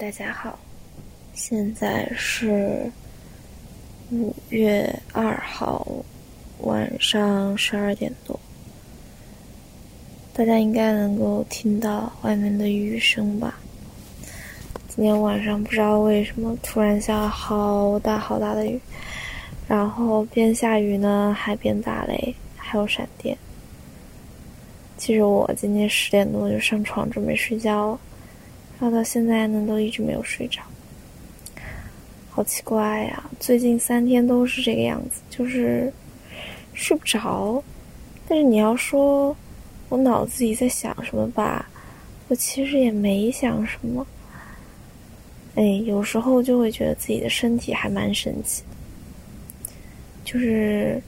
大家好，现在是五月二号晚上十二点多，大家应该能够听到外面的雨声吧？今天晚上不知道为什么突然下好大好大的雨，然后边下雨呢还边打雷，还有闪电。其实我今天十点多就上床准备睡觉了。到到现在呢，都一直没有睡着，好奇怪呀！最近三天都是这个样子，就是睡不着。但是你要说我脑子里在想什么吧，我其实也没想什么。哎，有时候就会觉得自己的身体还蛮神奇的，就是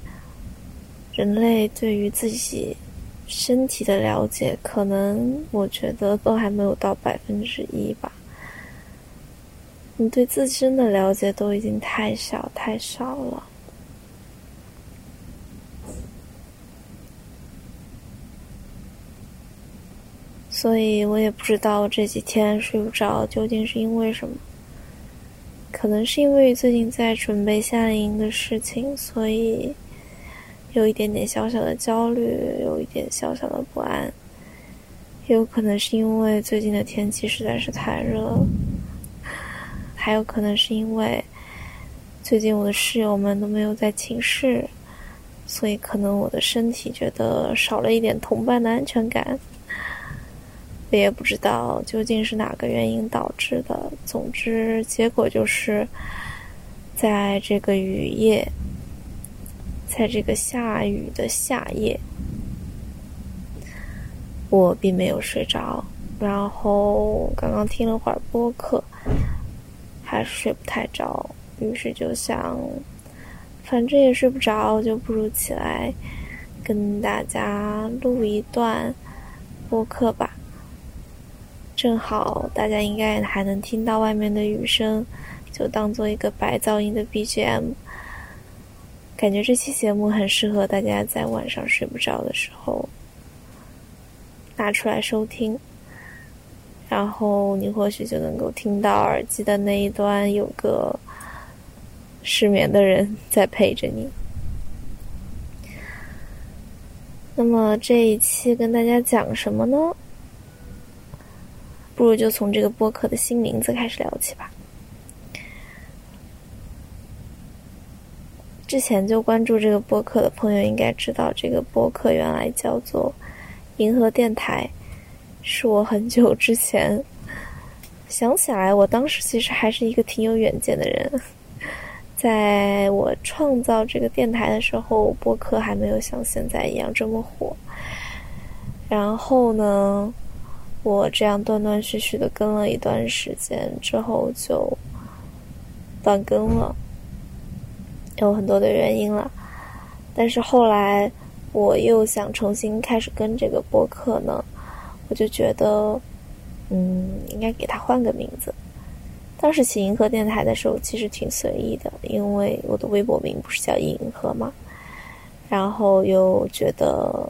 人类对于自己。身体的了解，可能我觉得都还没有到百分之一吧。你对自身的了解都已经太少太少了，所以我也不知道这几天睡不着究竟是因为什么。可能是因为最近在准备夏令营的事情，所以。有一点点小小的焦虑，有一点小小的不安，也有可能是因为最近的天气实在是太热，还有可能是因为最近我的室友们都没有在寝室，所以可能我的身体觉得少了一点同伴的安全感。我也不知道究竟是哪个原因导致的，总之结果就是在这个雨夜。在这个下雨的夏夜，我并没有睡着。然后刚刚听了会儿播客，还是睡不太着。于是就想，反正也睡不着，就不如起来跟大家录一段播客吧。正好大家应该还能听到外面的雨声，就当做一个白噪音的 BGM。感觉这期节目很适合大家在晚上睡不着的时候拿出来收听，然后你或许就能够听到耳机的那一端有个失眠的人在陪着你。那么这一期跟大家讲什么呢？不如就从这个播客的新名字开始聊起吧。之前就关注这个播客的朋友应该知道，这个播客原来叫做“银河电台”，是我很久之前想起来，我当时其实还是一个挺有远见的人。在我创造这个电台的时候，播客还没有像现在一样这么火。然后呢，我这样断断续续的更了一段时间之后，就断更了。有很多的原因了，但是后来我又想重新开始跟这个播客呢，我就觉得，嗯，应该给他换个名字。当时起银河电台的时候，其实挺随意的，因为我的微博名不是叫银河嘛，然后又觉得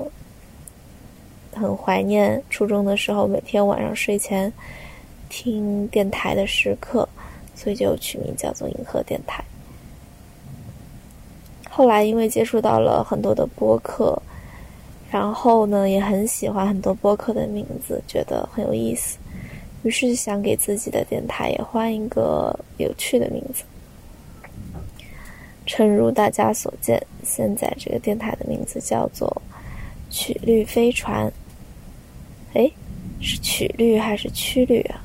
很怀念初中的时候每天晚上睡前听电台的时刻，所以就取名叫做银河电台。后来因为接触到了很多的播客，然后呢也很喜欢很多播客的名字，觉得很有意思，于是想给自己的电台也换一个有趣的名字。诚如大家所见，现在这个电台的名字叫做“曲率飞船”。哎，是曲率还是曲率啊？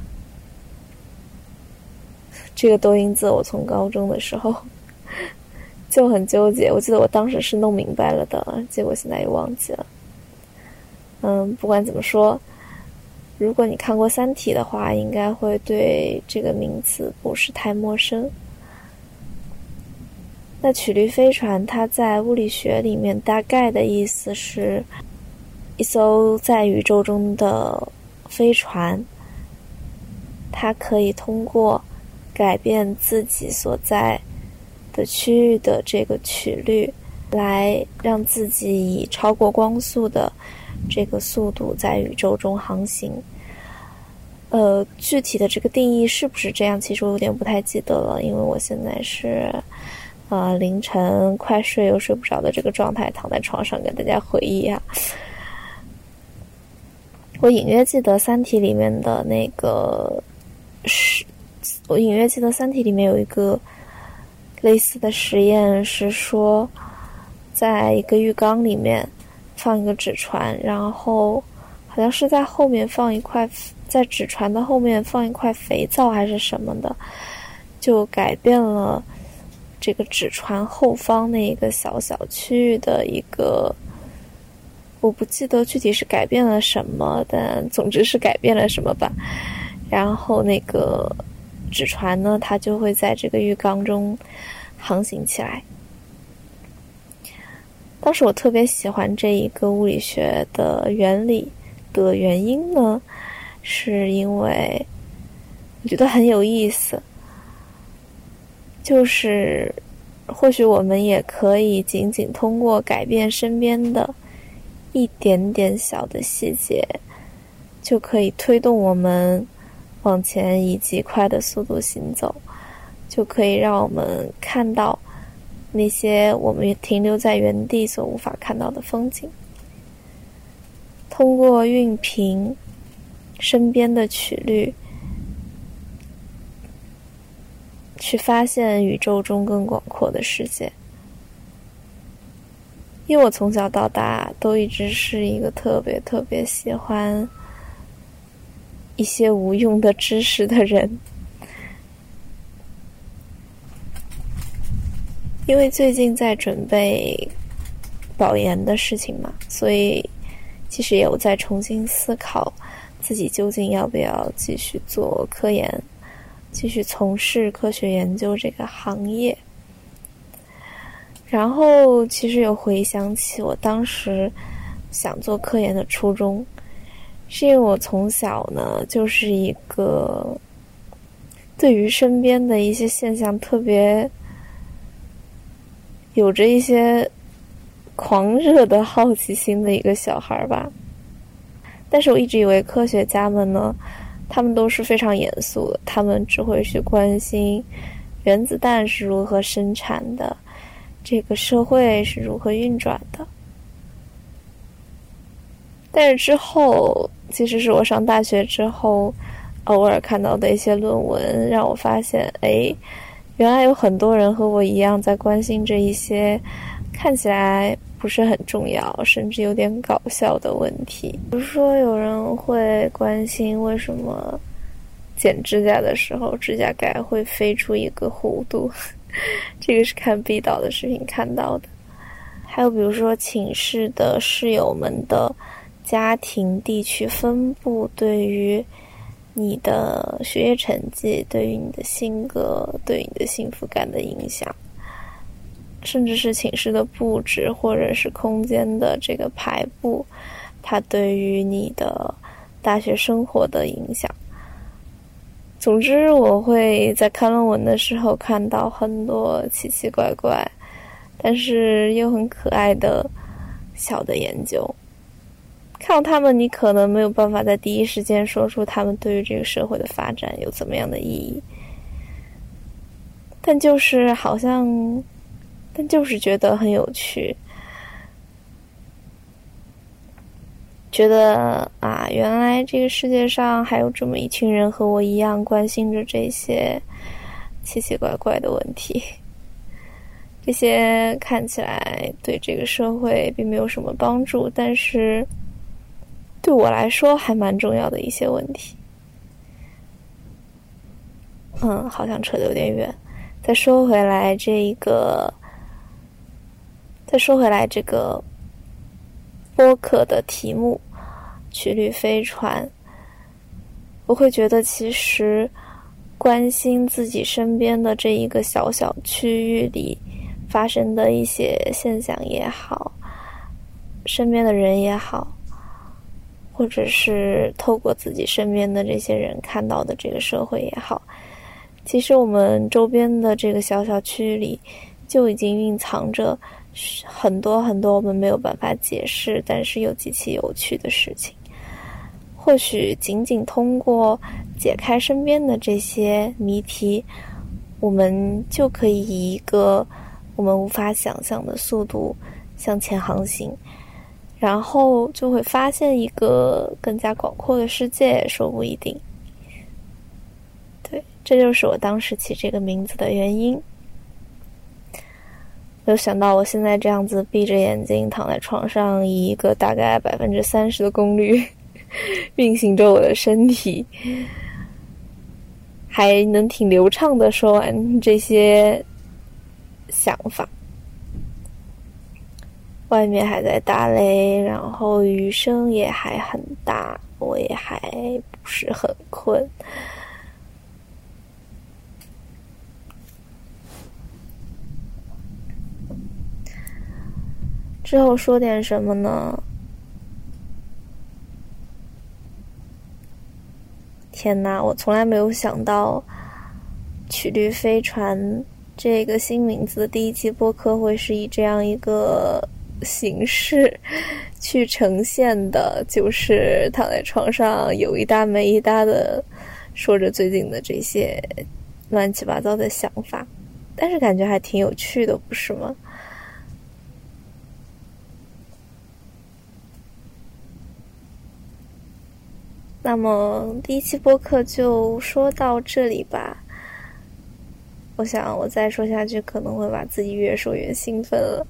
这个多音字我从高中的时候。就很纠结，我记得我当时是弄明白了的，结果现在又忘记了。嗯，不管怎么说，如果你看过《三体》的话，应该会对这个名词不是太陌生。那曲率飞船，它在物理学里面大概的意思是，一艘在宇宙中的飞船，它可以通过改变自己所在。的区域的这个曲率，来让自己以超过光速的这个速度在宇宙中航行。呃，具体的这个定义是不是这样？其实我有点不太记得了，因为我现在是呃凌晨快睡又睡不着的这个状态，躺在床上跟大家回忆啊。我隐约记得《三体》里面的那个是，我隐约记得《三体》里面有一个类似的实验，是说在一个浴缸里面放一个纸船，然后好像是在后面放一块。在纸船的后面放一块肥皂还是什么的，就改变了这个纸船后方那一个小小区域的一个，我不记得具体是改变了什么，但总之是改变了什么吧。然后那个纸船呢，它就会在这个浴缸中航行起来。当时我特别喜欢这一个物理学的原理的原因呢。是因为我觉得很有意思，就是或许我们也可以仅仅通过改变身边的一点点小的细节，就可以推动我们往前以极快的速度行走，就可以让我们看到那些我们停留在原地所无法看到的风景，通过熨平。身边的曲率，去发现宇宙中更广阔的世界。因为我从小到大都一直是一个特别特别喜欢一些无用的知识的人。因为最近在准备保研的事情嘛，所以其实有在重新思考。自己究竟要不要继续做科研，继续从事科学研究这个行业？然后，其实有回想起我当时想做科研的初衷，是因为我从小呢就是一个对于身边的一些现象特别有着一些狂热的好奇心的一个小孩吧。但是我一直以为科学家们呢，他们都是非常严肃的，他们只会去关心原子弹是如何生产的，这个社会是如何运转的。但是之后，其实是我上大学之后，偶尔看到的一些论文，让我发现，哎，原来有很多人和我一样在关心这一些看起来。不是很重要，甚至有点搞笑的问题。比如说，有人会关心为什么剪指甲的时候指甲盖会飞出一个弧度，这个是看毕导的视频看到的。还有比如说，寝室的室友们的家庭地区分布对于你的学业成绩、对于你的性格、对你的幸福感的影响。甚至是寝室的布置，或者是空间的这个排布，它对于你的大学生活的影响。总之，我会在看论文的时候看到很多奇奇怪怪，但是又很可爱的小的研究。看到他们，你可能没有办法在第一时间说出他们对于这个社会的发展有怎么样的意义，但就是好像。但就是觉得很有趣，觉得啊，原来这个世界上还有这么一群人和我一样关心着这些奇奇怪怪的问题，这些看起来对这个社会并没有什么帮助，但是对我来说还蛮重要的一些问题。嗯，好像扯得有点远，再说回来这一个。再说回来，这个播客的题目“曲率飞船”，我会觉得，其实关心自己身边的这一个小小区域里发生的一些现象也好，身边的人也好，或者是透过自己身边的这些人看到的这个社会也好，其实我们周边的这个小小区域里就已经蕴藏着。很多很多我们没有办法解释，但是又极其有趣的事情，或许仅仅通过解开身边的这些谜题，我们就可以以一个我们无法想象的速度向前航行，然后就会发现一个更加广阔的世界，说不一定。对，这就是我当时起这个名字的原因。没有想到我现在这样子闭着眼睛躺在床上，以一个大概百分之三十的功率 运行着我的身体，还能挺流畅的说完这些想法。外面还在打雷，然后雨声也还很大，我也还不是很困。之后说点什么呢？天哪，我从来没有想到“曲率飞船”这个新名字的第一期播客会是以这样一个形式去呈现的，就是躺在床上有一搭没一搭的说着最近的这些乱七八糟的想法，但是感觉还挺有趣的，不是吗？那么第一期播客就说到这里吧。我想我再说下去可能会把自己越说越兴奋了，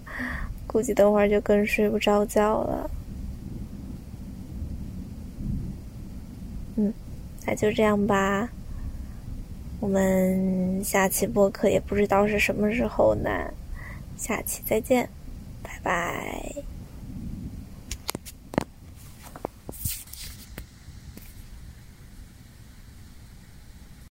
估计等会儿就更睡不着觉了。嗯，那就这样吧。我们下期播客也不知道是什么时候呢，下期再见，拜拜。